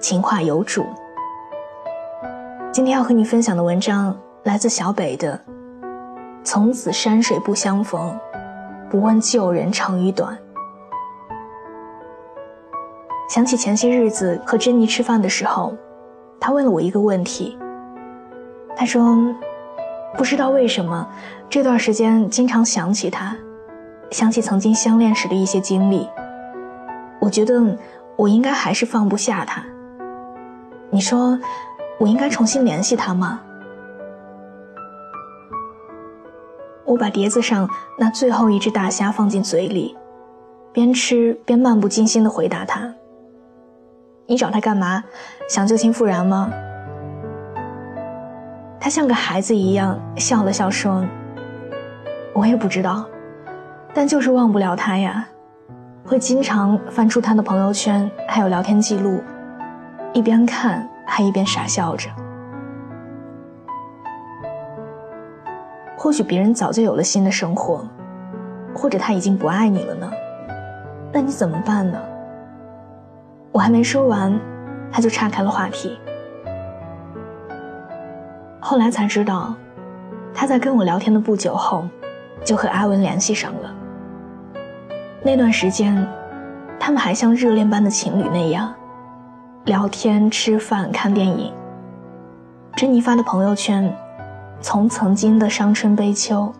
情话有主。今天要和你分享的文章来自小北的《从此山水不相逢，不问旧人长与短》。想起前些日子和珍妮吃饭的时候，她问了我一个问题。她说：“不知道为什么这段时间经常想起他，想起曾经相恋时的一些经历。我觉得我应该还是放不下他。”你说，我应该重新联系他吗？我把碟子上那最后一只大虾放进嘴里，边吃边漫不经心地回答他：“你找他干嘛？想旧情复燃吗？”他像个孩子一样笑了笑说：“我也不知道，但就是忘不了他呀，会经常翻出他的朋友圈，还有聊天记录。”一边看还一边傻笑着。或许别人早就有了新的生活，或者他已经不爱你了呢？那你怎么办呢？我还没说完，他就岔开了话题。后来才知道，他在跟我聊天的不久后，就和阿文联系上了。那段时间，他们还像热恋般的情侣那样。聊天、吃饭、看电影。珍妮发的朋友圈，从曾经的伤春悲秋，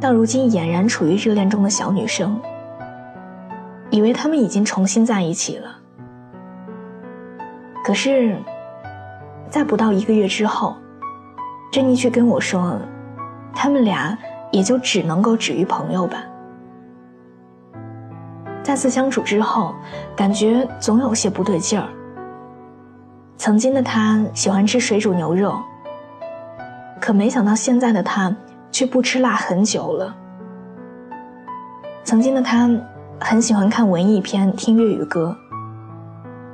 到如今俨然处于热恋中的小女生，以为他们已经重新在一起了。可是，在不到一个月之后，珍妮却跟我说，他们俩也就只能够止于朋友吧。再次相处之后，感觉总有些不对劲儿。曾经的他喜欢吃水煮牛肉，可没想到现在的他却不吃辣很久了。曾经的他很喜欢看文艺片、听粤语歌，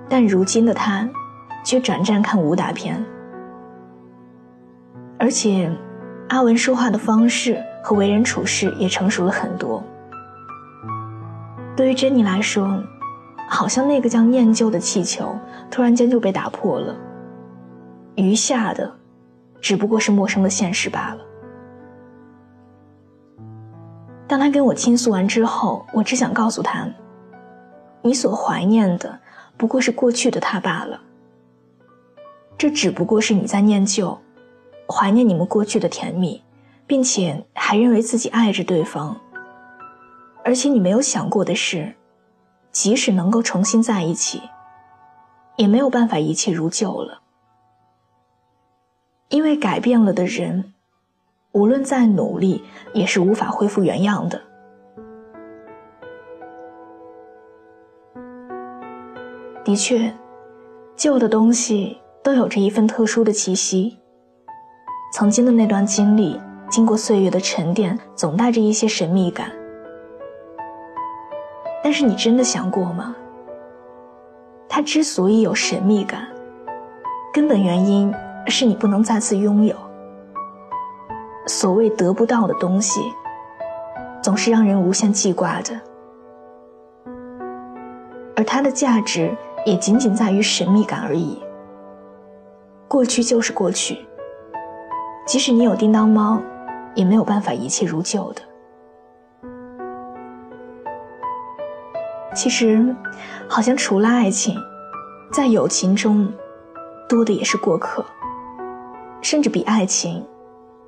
但如今的他却转战看武打片。而且，阿文说话的方式和为人处事也成熟了很多。对于珍妮来说，好像那个叫念旧的气球，突然间就被打破了。余下的，只不过是陌生的现实罢了。当他跟我倾诉完之后，我只想告诉他：你所怀念的，不过是过去的他罢了。这只不过是你在念旧，怀念你们过去的甜蜜，并且还认为自己爱着对方。而且你没有想过的是。即使能够重新在一起，也没有办法一切如旧了。因为改变了的人，无论再努力，也是无法恢复原样的。的确，旧的东西都有着一份特殊的气息。曾经的那段经历，经过岁月的沉淀，总带着一些神秘感。但是你真的想过吗？它之所以有神秘感，根本原因是你不能再次拥有。所谓得不到的东西，总是让人无限记挂的，而它的价值也仅仅在于神秘感而已。过去就是过去，即使你有叮当猫，也没有办法一切如旧的。其实，好像除了爱情，在友情中，多的也是过客，甚至比爱情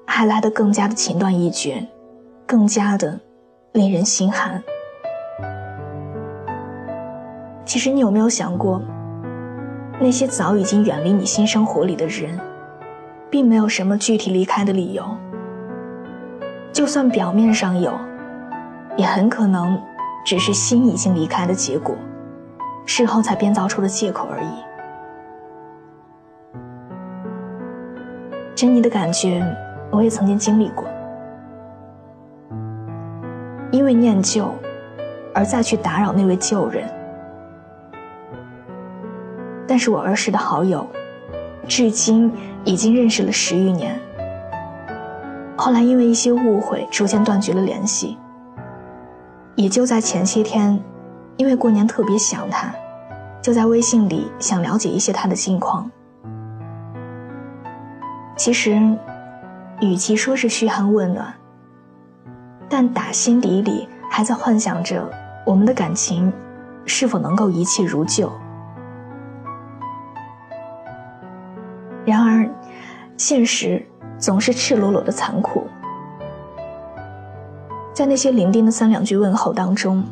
还来得更加的情断意绝，更加的令人心寒。其实，你有没有想过，那些早已经远离你新生活里的人，并没有什么具体离开的理由，就算表面上有，也很可能。只是心已经离开的结果事后才编造出的借口而已。珍妮的感觉我也曾经经历过因为念旧而再去打扰那位旧人。但是我儿时的好友至今已经认识了十余年后来因为一些误会逐渐断绝了联系也就在前些天，因为过年特别想他，就在微信里想了解一些他的近况。其实，与其说是嘘寒问暖，但打心底里还在幻想着我们的感情是否能够一切如旧。然而，现实总是赤裸裸的残酷。在那些零丁的三两句问候当中，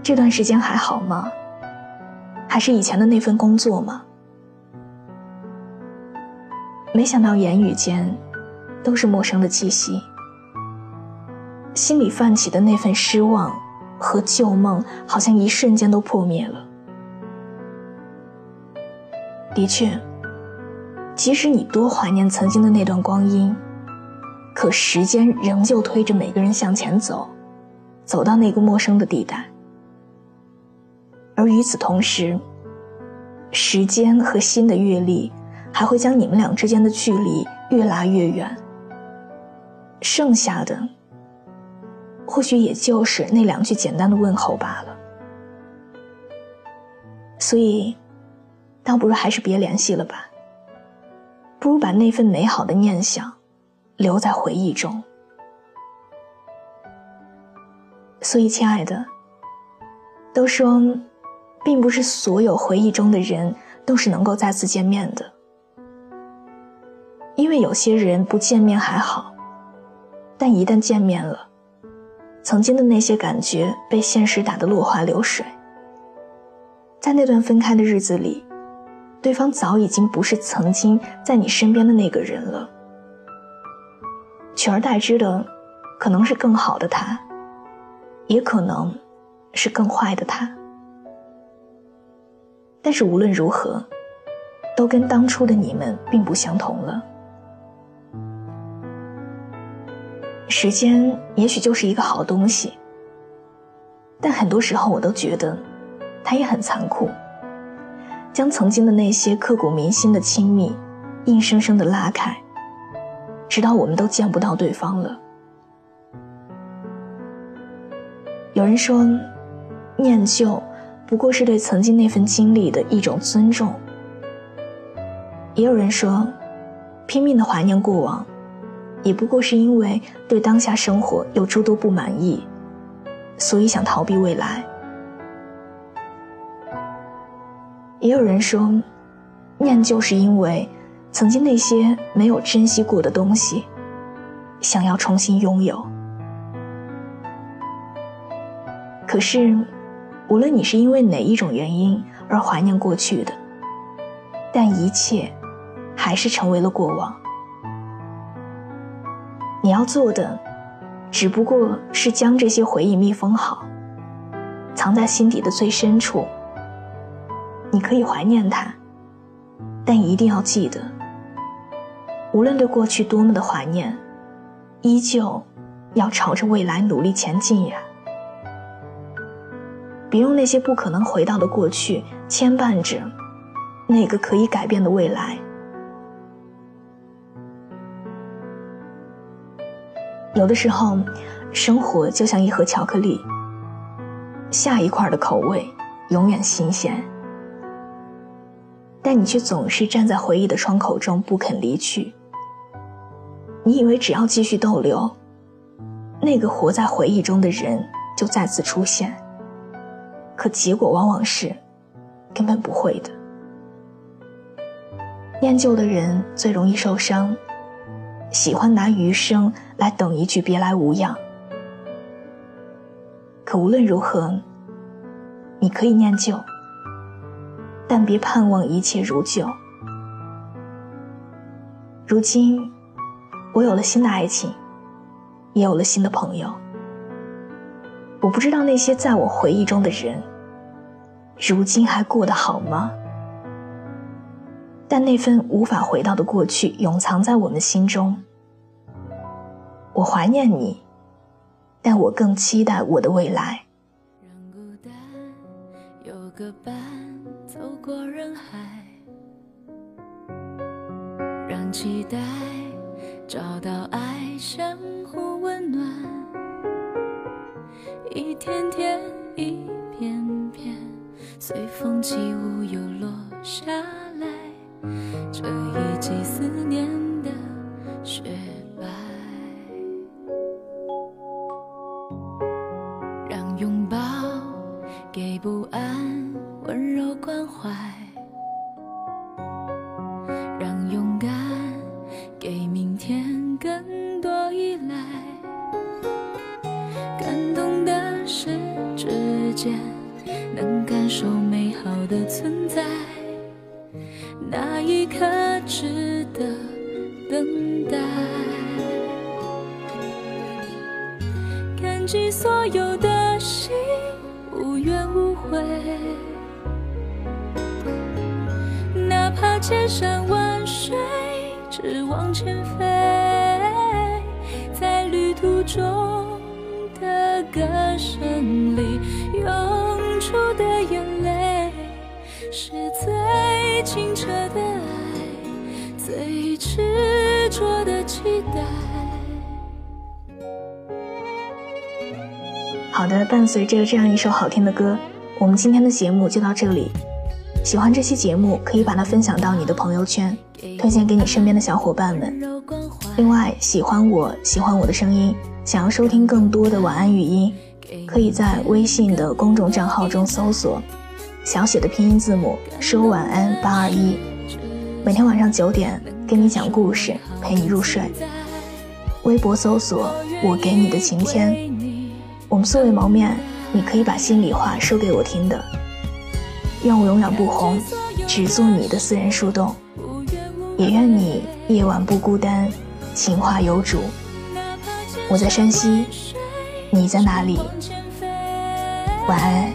这段时间还好吗？还是以前的那份工作吗？没想到言语间，都是陌生的气息。心里泛起的那份失望和旧梦，好像一瞬间都破灭了。的确，即使你多怀念曾经的那段光阴，可时间仍旧推着每个人向前走，走到那个陌生的地带。而与此同时，时间和新的阅历。还会将你们俩之间的距离越拉越远。剩下的，或许也就是那两句简单的问候罢了。所以，倒不如还是别联系了吧。不如把那份美好的念想留在回忆中。所以，亲爱的，都说，并不是所有回忆中的人都是能够再次见面的。因为有些人不见面还好，但一旦见面了，曾经的那些感觉被现实打得落花流水。在那段分开的日子里，对方早已经不是曾经在你身边的那个人了，取而代之的，可能是更好的他，也可能是更坏的他。但是无论如何，都跟当初的你们并不相同了。时间也许就是一个好东西，但很多时候我都觉得，它也很残酷，将曾经的那些刻骨铭心的亲密，硬生生的拉开，直到我们都见不到对方了。有人说，念旧不过是对曾经那份经历的一种尊重；也有人说，拼命的怀念过往。也不过是因为对当下生活有诸多不满意，所以想逃避未来。也有人说，念旧是因为曾经那些没有珍惜过的东西，想要重新拥有。可是，无论你是因为哪一种原因而怀念过去的，但一切还是成为了过往。你要做的，只不过是将这些回忆密封好，藏在心底的最深处。你可以怀念它，但一定要记得，无论对过去多么的怀念，依旧要朝着未来努力前进呀！别用那些不可能回到的过去牵绊着那个可以改变的未来。有的时候，生活就像一盒巧克力，下一块的口味永远新鲜，但你却总是站在回忆的窗口中不肯离去。你以为只要继续逗留，那个活在回忆中的人就再次出现，可结果往往是根本不会的。念旧的人最容易受伤。喜欢拿余生来等一句“别来无恙”，可无论如何，你可以念旧，但别盼望一切如旧。如今，我有了新的爱情，也有了新的朋友。我不知道那些在我回忆中的人，如今还过得好吗？但那份无法回到的过去，永藏在我们心中。我怀念你，但我更期待我的未来。让孤单有个伴，走过人海，让期待找到爱，相互温暖。一天天，一片片，随风起舞又落下来。感受美好的存在。那一刻值得等待，感激所有的心无怨无悔，哪怕千山万水只往前飞，在旅途中的歌声里涌出的，是最清澈的爱，最执着的期待。好的，伴随着这样一首好听的歌，我们今天的节目就到这里。喜欢这期节目，可以把它分享到你的朋友圈，推荐给你身边的小伙伴们。另外，喜欢我喜欢我的声音，想要收听更多的晚安语音，可以在微信的公众账号中搜索小写的拼音字母说晚安八二一，每天晚上九点给你讲故事，陪你入睡。微博搜索我给你的晴天，我们素未谋面，你可以把心里话说给我听的。愿我永远不红，只做你的私人树洞。也愿你夜晚不孤单，情话有主。我在山西，你在哪里？晚安。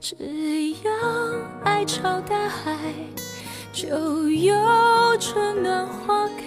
只要爱朝大海，就有春暖花开。